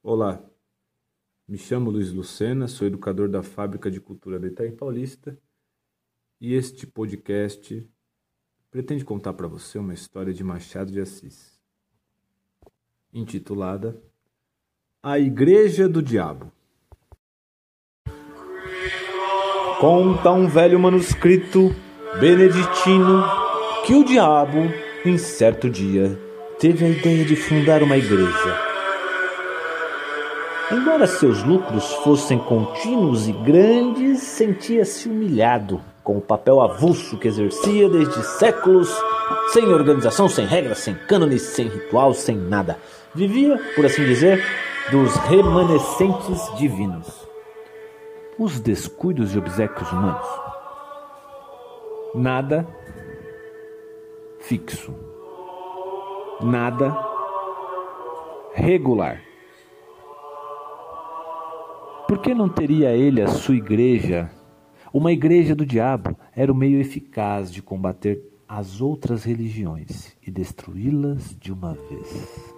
Olá, me chamo Luiz Lucena, sou educador da Fábrica de Cultura da Itaim Paulista e este podcast pretende contar para você uma história de Machado de Assis, intitulada A Igreja do Diabo. Conta um velho manuscrito beneditino que o diabo, em certo dia, teve a ideia de fundar uma igreja. Embora seus lucros fossem contínuos e grandes, sentia-se humilhado com o papel avulso que exercia desde séculos, sem organização, sem regras, sem cânones, sem ritual, sem nada. Vivia, por assim dizer, dos remanescentes divinos. Os descuidos e obsequios humanos. Nada fixo nada regular. Por que não teria ele a sua igreja? Uma igreja do diabo era o meio eficaz de combater as outras religiões e destruí-las de uma vez.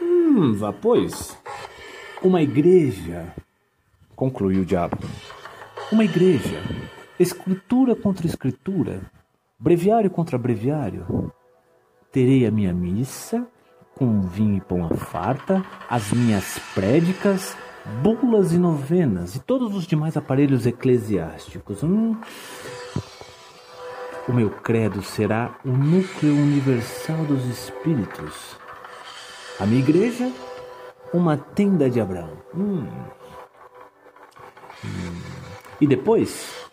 Hum, vá pois. Uma igreja, concluiu o diabo. Uma igreja escritura contra escritura, breviário contra breviário. Terei a minha missa com vinho e pão à farta, as minhas prédicas, bulas e novenas e todos os demais aparelhos eclesiásticos. Hum. O meu credo será o núcleo universal dos espíritos. A minha igreja, uma tenda de Abraão. Hum. Hum. E depois,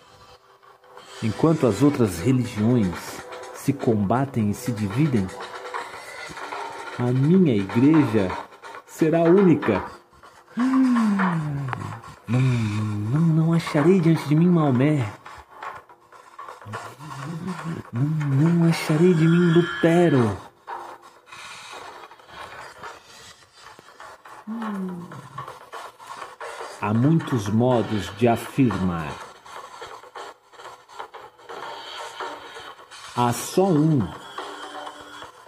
Enquanto as outras religiões se combatem e se dividem, a minha igreja será única. Não, não, não acharei diante de mim Maomé. Não, não acharei de mim Lutero. Há muitos modos de afirmar Há só um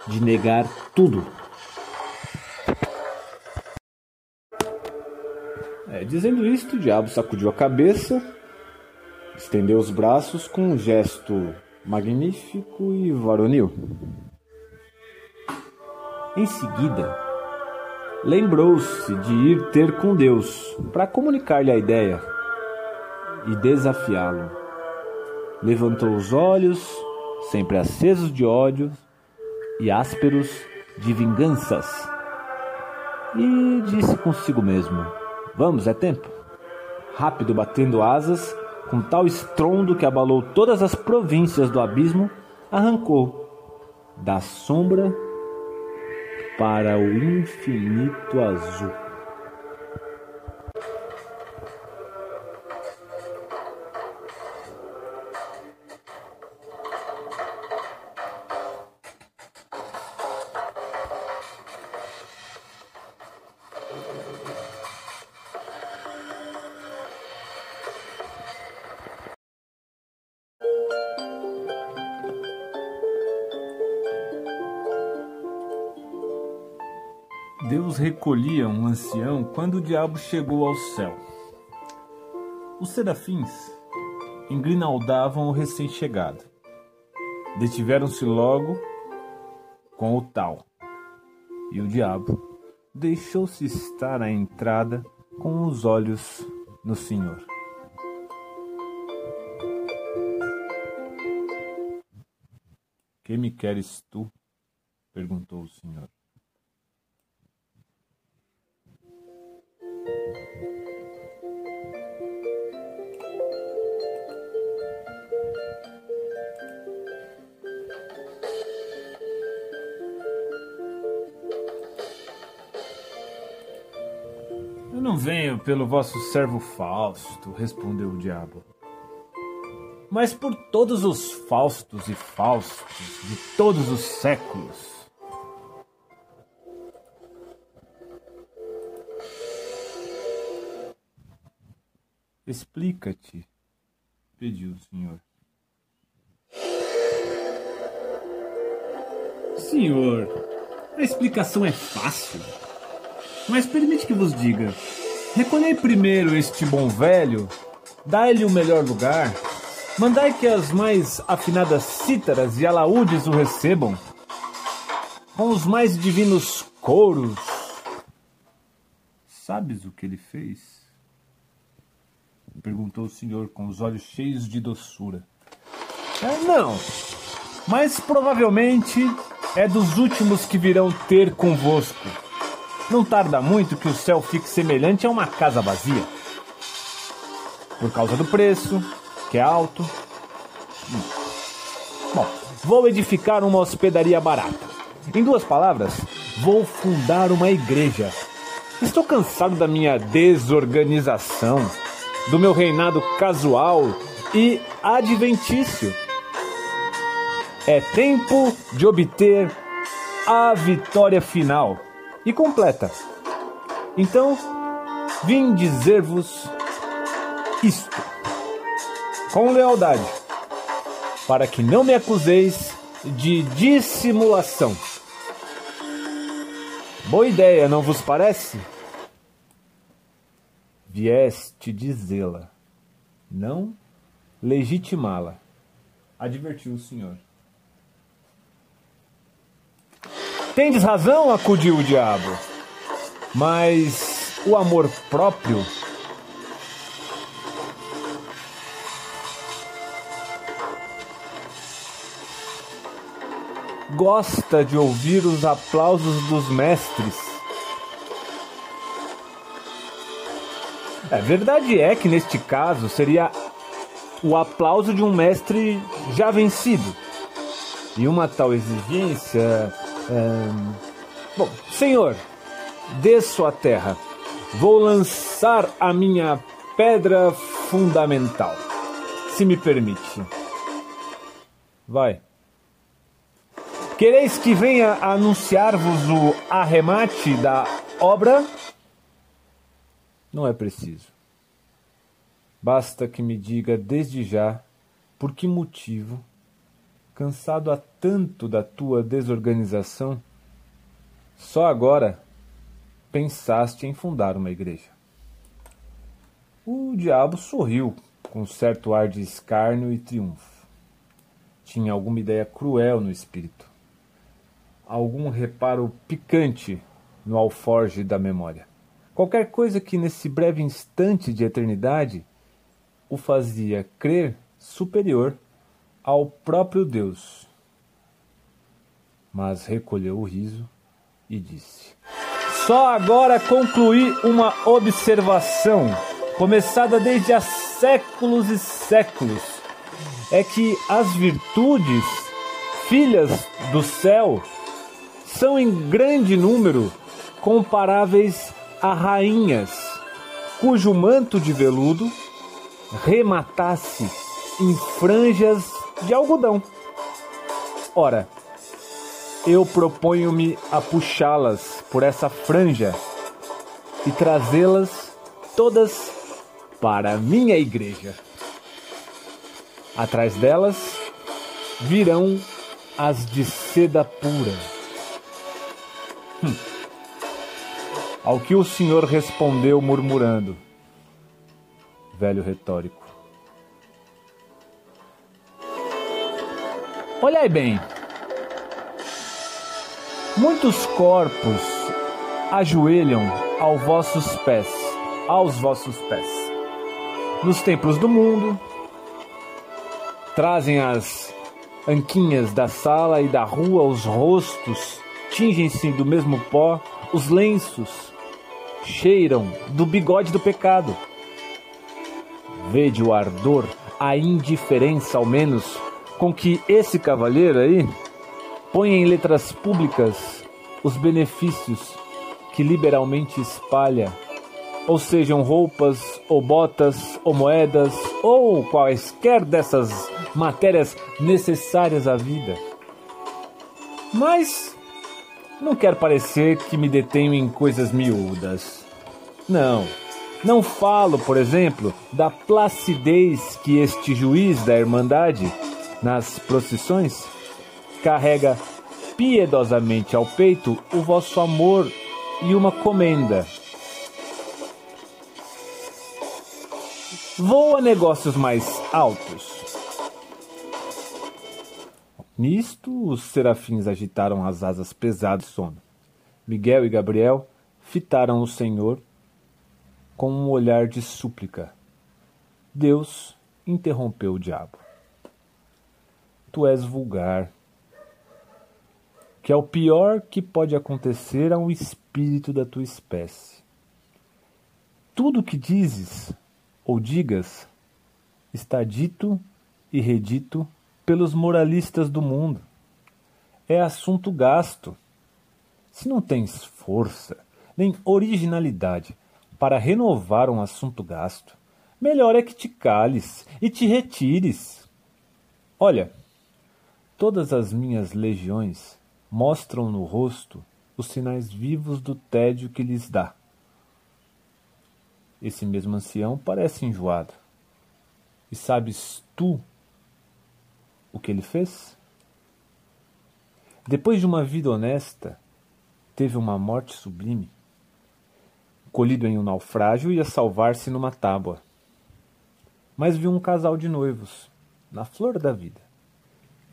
de negar tudo. É, dizendo isto, o diabo sacudiu a cabeça, estendeu os braços com um gesto magnífico e varonil. Em seguida, lembrou-se de ir ter com Deus para comunicar-lhe a ideia e desafiá-lo. Levantou os olhos sempre acesos de ódio e ásperos de vinganças. E disse consigo mesmo: Vamos, é tempo. Rápido batendo asas, com tal estrondo que abalou todas as províncias do abismo, arrancou da sombra para o infinito azul. Deus recolhia um ancião quando o diabo chegou ao céu. Os serafins engrinaldavam o recém-chegado. Detiveram-se logo com o tal. E o diabo deixou-se estar à entrada com os olhos no Senhor. Que me queres tu? perguntou o Senhor. Não venho pelo vosso servo Fausto, respondeu o diabo, mas por todos os Faustos e Faustos de todos os séculos Explica-te, pediu o senhor. Senhor, A explicação é fácil. Mas permite que vos diga: recolhei primeiro este bom velho, dai-lhe o melhor lugar, mandai que as mais afinadas cítaras e alaúdes o recebam, com os mais divinos coros. Sabes o que ele fez? Perguntou o senhor com os olhos cheios de doçura. É, não, mas provavelmente é dos últimos que virão ter convosco. Não tarda muito que o céu fique semelhante a uma casa vazia. Por causa do preço, que é alto. Bom, vou edificar uma hospedaria barata. Em duas palavras, vou fundar uma igreja. Estou cansado da minha desorganização, do meu reinado casual e adventício. É tempo de obter a vitória final e completa. Então, vim dizer-vos isto com lealdade, para que não me acuseis de dissimulação. Boa ideia, não vos parece? Vieste dizê-la, não legitimá-la, advertiu o senhor. Tendes razão, acudiu o diabo. Mas o amor próprio gosta de ouvir os aplausos dos mestres. É verdade é que neste caso seria o aplauso de um mestre já vencido. E uma tal exigência bom, Senhor, desço à terra. Vou lançar a minha pedra fundamental, se me permite. Vai. Quereis que venha anunciar-vos o arremate da obra? Não é preciso. Basta que me diga desde já por que motivo cansado há tanto da tua desorganização, só agora pensaste em fundar uma igreja. O diabo sorriu com certo ar de escárnio e triunfo. Tinha alguma ideia cruel no espírito, algum reparo picante no alforge da memória. Qualquer coisa que nesse breve instante de eternidade o fazia crer superior ao próprio Deus. Mas recolheu o riso e disse: Só agora concluí uma observação, começada desde há séculos e séculos, é que as virtudes, filhas do céu, são em grande número comparáveis a rainhas, cujo manto de veludo rematasse em franjas de algodão. Ora, eu proponho-me a puxá-las por essa franja e trazê-las todas para a minha igreja. Atrás delas virão as de seda pura. Hum. Ao que o senhor respondeu, murmurando: Velho retórico. Olhai bem. Muitos corpos ajoelham aos vossos pés, aos vossos pés. Nos templos do mundo, trazem as anquinhas da sala e da rua, os rostos tingem-se do mesmo pó, os lenços cheiram do bigode do pecado. Vede o ardor, a indiferença, ao menos, com que esse cavalheiro aí põe em letras públicas os benefícios que liberalmente espalha, ou sejam roupas, ou botas, ou moedas, ou quaisquer dessas matérias necessárias à vida. Mas não quero parecer que me detenho em coisas miúdas. Não. Não falo, por exemplo, da placidez que este juiz da Irmandade nas procissões, carrega piedosamente ao peito o vosso amor e uma comenda. Vou a negócios mais altos. Nisto, os serafins agitaram as asas pesadas de sono. Miguel e Gabriel fitaram o Senhor com um olhar de súplica. Deus interrompeu o diabo. Tu és vulgar, que é o pior que pode acontecer a um espírito da tua espécie. Tudo o que dizes ou digas está dito e redito pelos moralistas do mundo. É assunto gasto. Se não tens força nem originalidade para renovar um assunto gasto, melhor é que te cales e te retires. Olha, todas as minhas legiões mostram no rosto os sinais vivos do tédio que lhes dá. Esse mesmo ancião parece enjoado. E sabes tu o que ele fez? Depois de uma vida honesta, teve uma morte sublime. Colhido em um naufrágio, ia salvar-se numa tábua. Mas viu um casal de noivos, na flor da vida,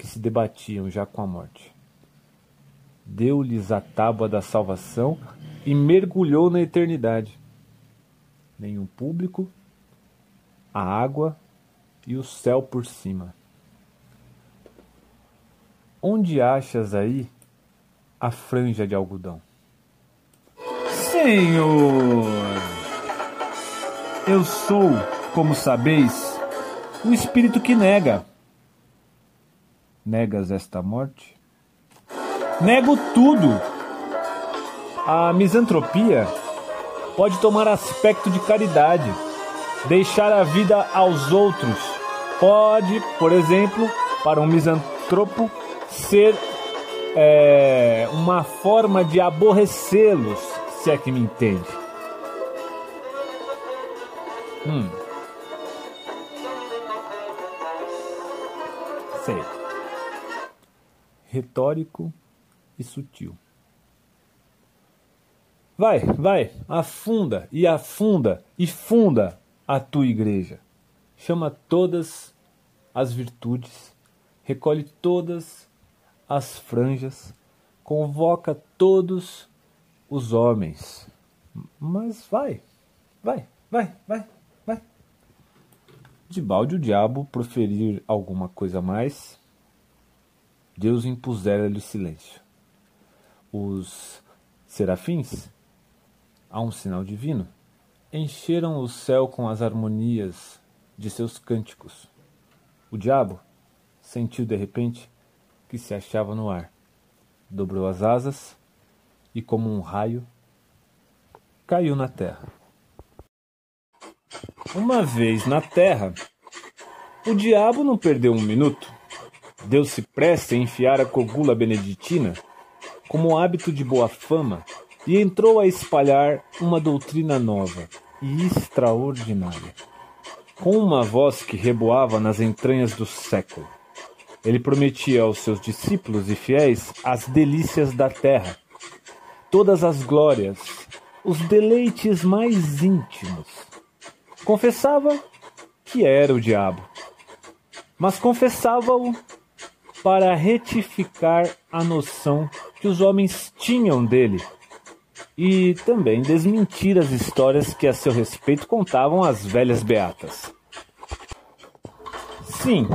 que se debatiam já com a morte deu-lhes a tábua da salvação e mergulhou na eternidade. Nenhum público, a água e o céu por cima. Onde achas aí a franja de algodão? Senhor, eu sou, como sabeis, o espírito que nega. Negas esta morte? Nego tudo. A misantropia pode tomar aspecto de caridade, deixar a vida aos outros. Pode, por exemplo, para um misantropo, ser é, uma forma de aborrecê-los, se é que me entende. Hum. Sei. Retórico e sutil. Vai, vai, afunda e afunda e funda a tua igreja. Chama todas as virtudes, recolhe todas as franjas, convoca todos os homens. Mas vai, vai, vai, vai, vai. De balde o diabo proferir alguma coisa mais, Deus impusera-lhe silêncio os serafins, a um sinal divino, encheram o céu com as harmonias de seus cânticos. O diabo sentiu de repente que se achava no ar, dobrou as asas e, como um raio, caiu na terra. Uma vez na terra, o diabo não perdeu um minuto. Deu-se pressa em enfiar a cogula beneditina como hábito de boa fama e entrou a espalhar uma doutrina nova e extraordinária. Com uma voz que reboava nas entranhas do século, ele prometia aos seus discípulos e fiéis as delícias da terra, todas as glórias, os deleites mais íntimos. Confessava que era o diabo, mas confessava-o para retificar a noção que os homens tinham dele e também desmentir as histórias que a seu respeito contavam as velhas beatas. Sim,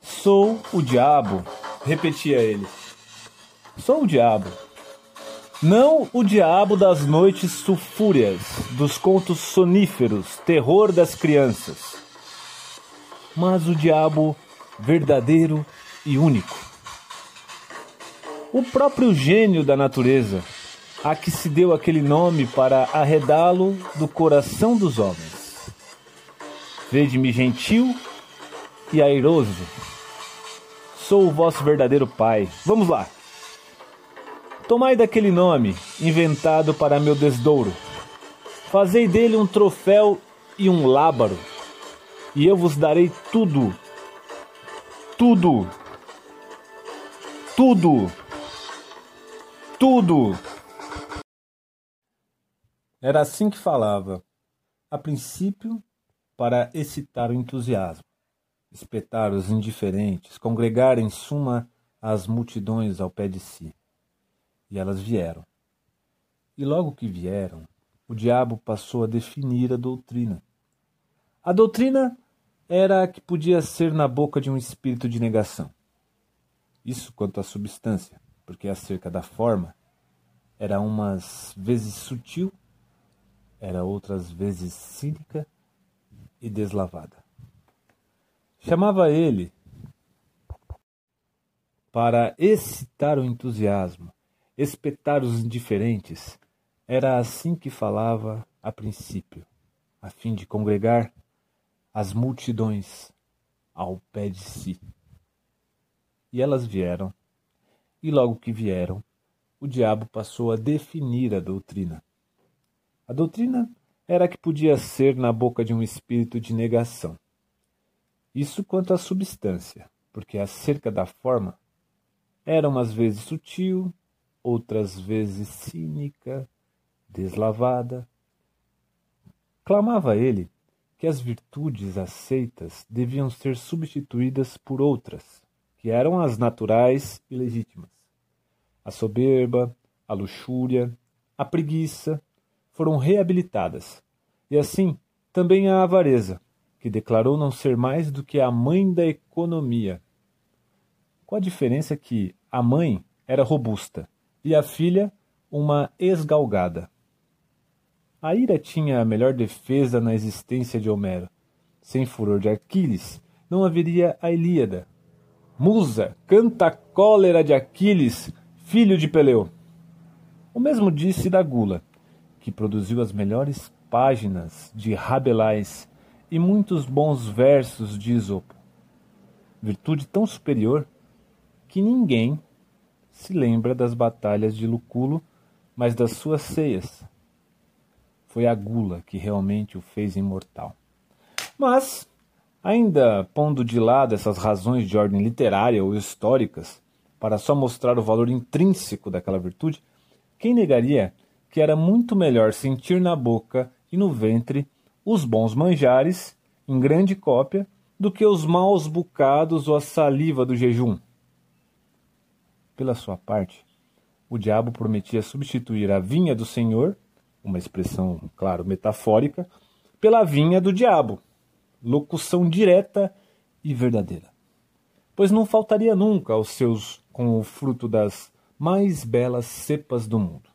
sou o diabo, repetia ele. Sou o diabo. Não o diabo das noites sulfúreas, dos contos soníferos, terror das crianças, mas o diabo verdadeiro e único. O próprio gênio da natureza, a que se deu aquele nome para arredá-lo do coração dos homens. Vede-me gentil e airoso. Sou o vosso verdadeiro Pai. Vamos lá. Tomai daquele nome, inventado para meu desdouro. Fazei dele um troféu e um lábaro, e eu vos darei tudo tudo. tudo! Tudo! Era assim que falava, a princípio, para excitar o entusiasmo, espetar os indiferentes, congregar em suma as multidões ao pé de si. E elas vieram. E logo que vieram, o diabo passou a definir a doutrina. A doutrina era a que podia ser na boca de um espírito de negação. Isso quanto à substância, porque acerca da forma era umas vezes sutil era outras vezes cínica e deslavada. Chamava ele para excitar o entusiasmo, espetar os indiferentes. Era assim que falava a princípio, a fim de congregar as multidões ao pé de si. E elas vieram, e logo que vieram, o diabo passou a definir a doutrina. A doutrina era a que podia ser na boca de um espírito de negação. Isso quanto à substância, porque acerca da forma era umas vezes sutil, outras vezes cínica, deslavada. Clamava ele que as virtudes aceitas deviam ser substituídas por outras, que eram as naturais e legítimas. A soberba, a luxúria, a preguiça, foram reabilitadas. E assim, também a avareza, que declarou não ser mais do que a mãe da economia. Com a diferença que a mãe era robusta e a filha uma esgalgada. A ira tinha a melhor defesa na existência de Homero. Sem furor de Aquiles, não haveria a Ilíada. Musa, canta a cólera de Aquiles, filho de Peleu. O mesmo disse da gula que produziu as melhores páginas de Rabelais e muitos bons versos de Isopo. Virtude tão superior que ninguém se lembra das batalhas de Luculo, mas das suas ceias. Foi a gula que realmente o fez imortal. Mas, ainda pondo de lado essas razões de ordem literária ou históricas, para só mostrar o valor intrínseco daquela virtude, quem negaria que era muito melhor sentir na boca e no ventre os bons manjares, em grande cópia, do que os maus bocados ou a saliva do jejum. Pela sua parte, o diabo prometia substituir a vinha do Senhor, uma expressão, claro, metafórica, pela vinha do diabo, locução direta e verdadeira. Pois não faltaria nunca aos seus com o fruto das mais belas cepas do mundo.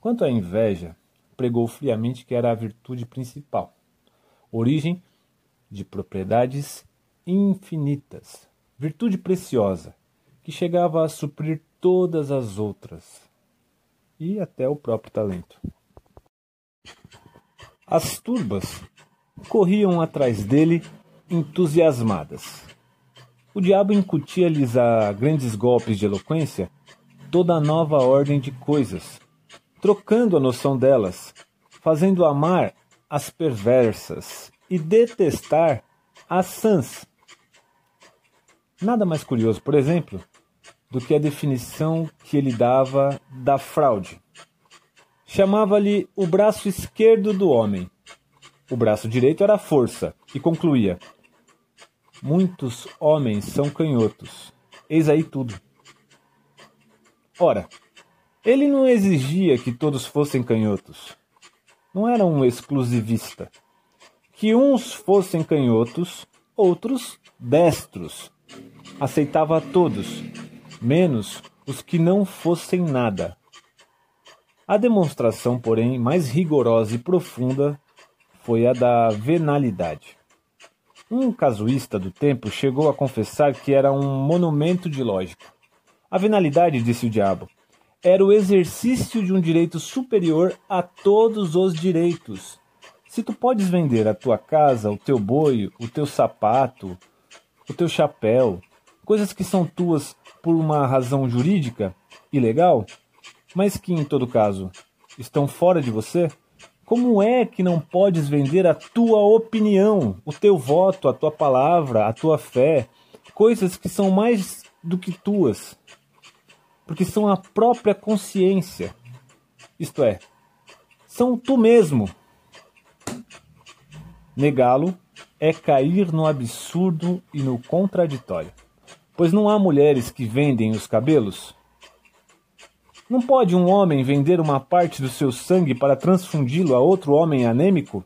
Quanto à inveja, pregou friamente que era a virtude principal, origem de propriedades infinitas, virtude preciosa, que chegava a suprir todas as outras e até o próprio talento. As turbas corriam atrás dele entusiasmadas. O diabo incutia-lhes a grandes golpes de eloquência toda a nova ordem de coisas, trocando a noção delas, fazendo amar as perversas e detestar as sãs. Nada mais curioso, por exemplo, do que a definição que ele dava da fraude. Chamava-lhe o braço esquerdo do homem. O braço direito era a força, e concluía: Muitos homens são canhotos. Eis aí tudo. Ora, ele não exigia que todos fossem canhotos. Não era um exclusivista. Que uns fossem canhotos, outros destros. Aceitava a todos, menos os que não fossem nada. A demonstração, porém, mais rigorosa e profunda foi a da venalidade. Um casuísta do tempo chegou a confessar que era um monumento de lógica. A venalidade, disse o diabo, era o exercício de um direito superior a todos os direitos. Se tu podes vender a tua casa, o teu boi, o teu sapato, o teu chapéu, coisas que são tuas por uma razão jurídica e legal, mas que em todo caso estão fora de você, como é que não podes vender a tua opinião, o teu voto, a tua palavra, a tua fé, coisas que são mais do que tuas, porque são a própria consciência, isto é, são tu mesmo. Negá-lo é cair no absurdo e no contraditório, pois não há mulheres que vendem os cabelos. Não pode um homem vender uma parte do seu sangue para transfundi-lo a outro homem anêmico?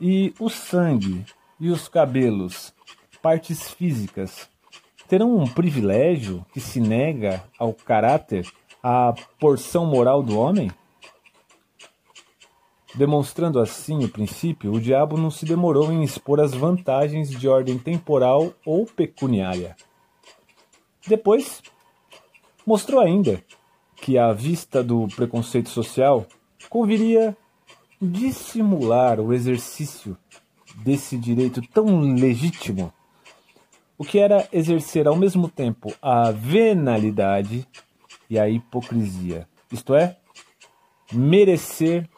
E o sangue e os cabelos, partes físicas, terão um privilégio que se nega ao caráter, à porção moral do homem? Demonstrando assim o princípio, o diabo não se demorou em expor as vantagens de ordem temporal ou pecuniária. Depois, mostrou ainda que, à vista do preconceito social, conviria dissimular o exercício desse direito tão legítimo, o que era exercer ao mesmo tempo a venalidade e a hipocrisia, isto é, merecer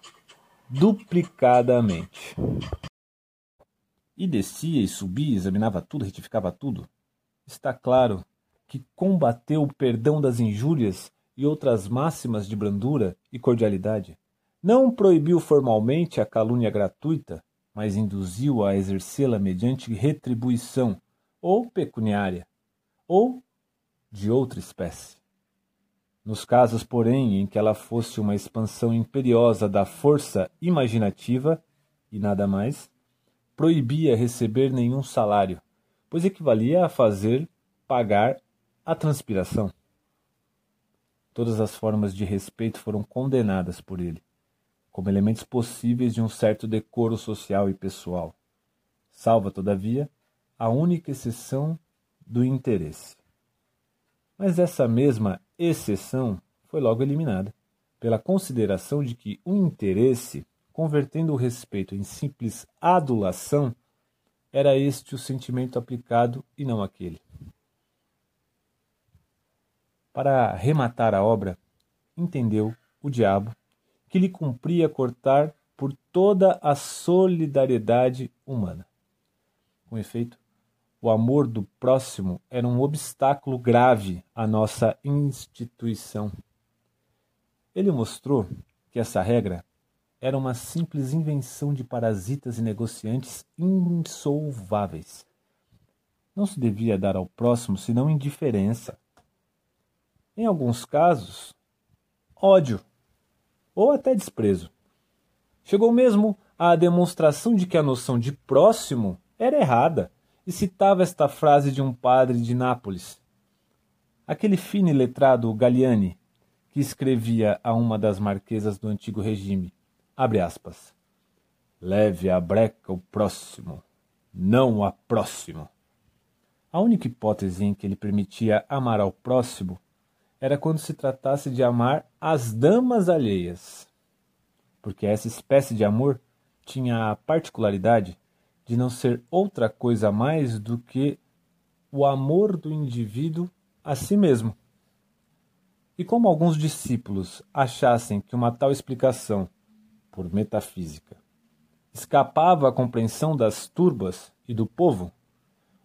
duplicadamente. E descia e subia, examinava tudo, retificava tudo. Está claro que combateu o perdão das injúrias e outras máximas de brandura e cordialidade. Não proibiu formalmente a calúnia gratuita, mas induziu a exercê-la mediante retribuição, ou pecuniária, ou de outra espécie. Nos casos, porém, em que ela fosse uma expansão imperiosa da força imaginativa e nada mais, proibia receber nenhum salário, pois equivalia a fazer pagar a transpiração. Todas as formas de respeito foram condenadas por ele, como elementos possíveis de um certo decoro social e pessoal. Salva, todavia, a única exceção do interesse. Mas essa mesma exceção foi logo eliminada, pela consideração de que o interesse, convertendo o respeito em simples adulação, era este o sentimento aplicado e não aquele. Para rematar a obra, entendeu o diabo que lhe cumpria cortar por toda a solidariedade humana. Com efeito, o amor do próximo era um obstáculo grave à nossa instituição. Ele mostrou que essa regra era uma simples invenção de parasitas e negociantes insolváveis. Não se devia dar ao próximo senão indiferença. Em alguns casos, ódio ou até desprezo. Chegou mesmo à demonstração de que a noção de próximo era errada e citava esta frase de um padre de Nápoles. Aquele fine letrado Galliani, que escrevia a uma das marquesas do antigo regime, abre aspas, leve a breca o próximo, não a próximo. A única hipótese em que ele permitia amar ao próximo era quando se tratasse de amar as damas alheias, porque essa espécie de amor tinha a particularidade de não ser outra coisa mais do que o amor do indivíduo a si mesmo. E como alguns discípulos achassem que uma tal explicação, por metafísica, escapava à compreensão das turbas e do povo,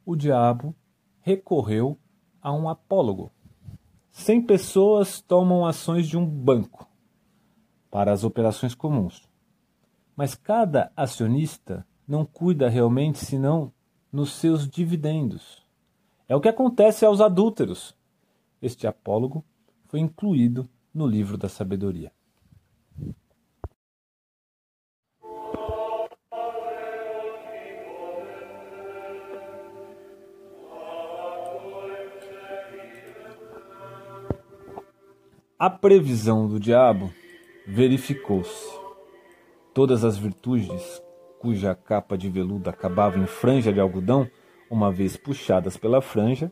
o diabo recorreu a um apólogo. Cem pessoas tomam ações de um banco para as operações comuns, mas cada acionista não cuida realmente senão nos seus dividendos. É o que acontece aos adúlteros. Este apólogo foi incluído no livro da sabedoria. A previsão do diabo verificou-se. Todas as virtudes cuja capa de veludo acabava em franja de algodão, uma vez puxadas pela franja,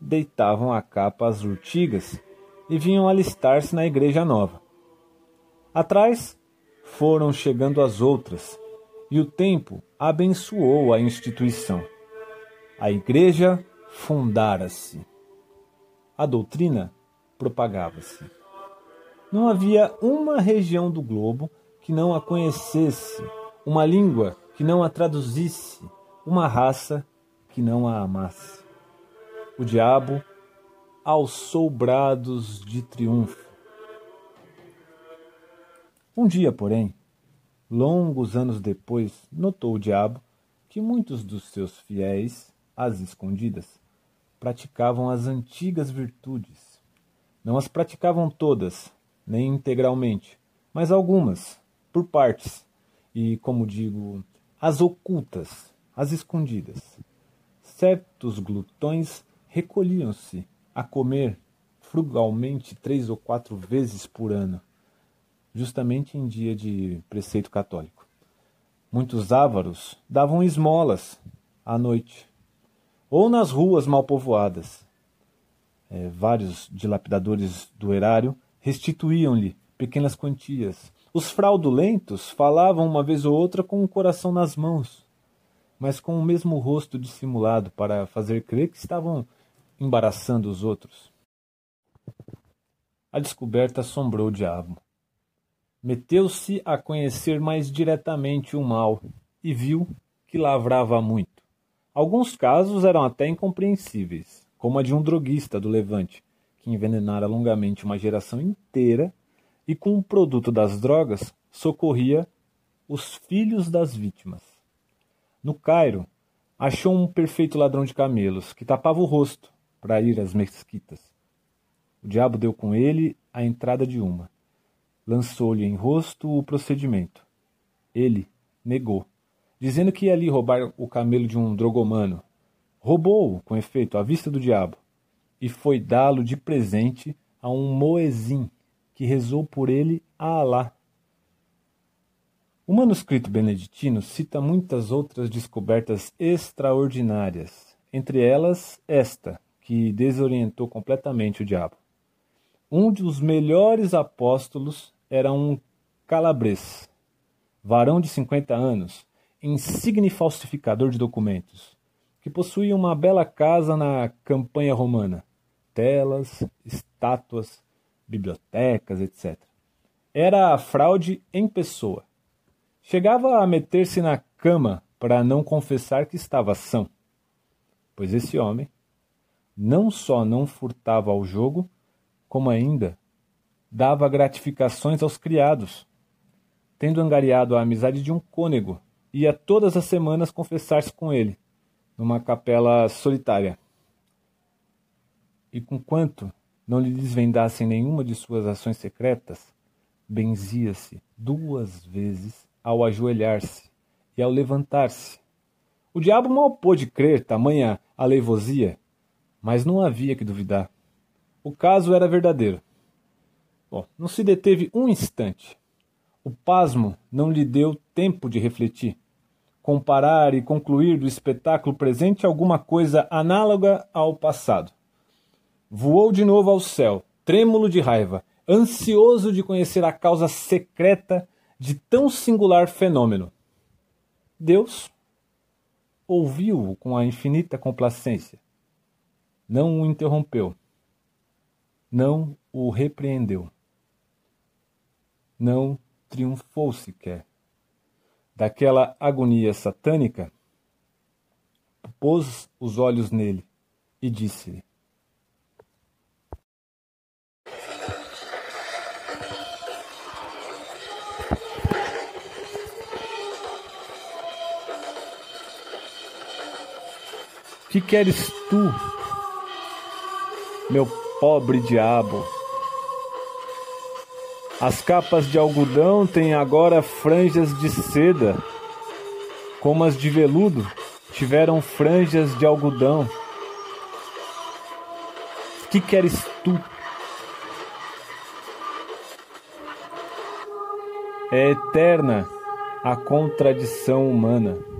deitavam a capa às urtigas e vinham alistar-se na igreja nova. Atrás foram chegando as outras, e o tempo abençoou a instituição. A igreja fundara-se. A doutrina propagava-se. Não havia uma região do globo que não a conhecesse uma língua que não a traduzisse, uma raça que não a amasse. o diabo alçou brados de triunfo. Um dia, porém, longos anos depois, notou o diabo que muitos dos seus fiéis, às escondidas, praticavam as antigas virtudes. Não as praticavam todas, nem integralmente, mas algumas, por partes, e, como digo, as ocultas, as escondidas. Certos glutões recolhiam-se a comer frugalmente três ou quatro vezes por ano, justamente em dia de preceito católico. Muitos ávaros davam esmolas à noite, ou nas ruas mal povoadas. É, vários dilapidadores do erário restituíam-lhe pequenas quantias. Os fraudulentos falavam uma vez ou outra com o coração nas mãos, mas com o mesmo rosto dissimulado para fazer crer que estavam embaraçando os outros. A descoberta assombrou o diabo. Meteu-se a conhecer mais diretamente o mal e viu que lavrava muito. Alguns casos eram até incompreensíveis, como a de um droguista do Levante, que envenenara longamente uma geração inteira e, com o produto das drogas, socorria os filhos das vítimas. No Cairo, achou um perfeito ladrão de camelos que tapava o rosto para ir às mesquitas. O diabo deu com ele a entrada de uma. Lançou-lhe em rosto o procedimento. Ele negou dizendo que ia ali roubar o camelo de um drogomano. Roubou-o, com efeito, à vista do diabo, e foi dá-lo de presente a um moezim, que rezou por ele a Alá. O manuscrito beneditino cita muitas outras descobertas extraordinárias, entre elas esta, que desorientou completamente o diabo. Um dos melhores apóstolos era um calabres, varão de 50 anos, insigne falsificador de documentos, que possuía uma bela casa na campanha romana, telas, estátuas, bibliotecas, etc. Era a fraude em pessoa. Chegava a meter-se na cama para não confessar que estava são, pois esse homem não só não furtava ao jogo, como ainda dava gratificações aos criados, tendo angariado a amizade de um cônego ia todas as semanas confessar-se com ele, numa capela solitária. E conquanto não lhe desvendassem nenhuma de suas ações secretas, benzia-se duas vezes ao ajoelhar-se e ao levantar-se. O diabo mal pôde crer tamanha aleivosia, mas não havia que duvidar. O caso era verdadeiro. Bom, não se deteve um instante. O pasmo não lhe deu tempo de refletir comparar e concluir do espetáculo presente alguma coisa análoga ao passado. Voou de novo ao céu, trêmulo de raiva, ansioso de conhecer a causa secreta de tão singular fenômeno. Deus ouviu-o com a infinita complacência. Não o interrompeu. Não o repreendeu. Não triunfou sequer daquela agonia satânica, pôs os olhos nele e disse-lhe: Que queres tu, meu pobre diabo? As capas de algodão têm agora franjas de seda, como as de veludo tiveram franjas de algodão. Que queres tu? É eterna a contradição humana.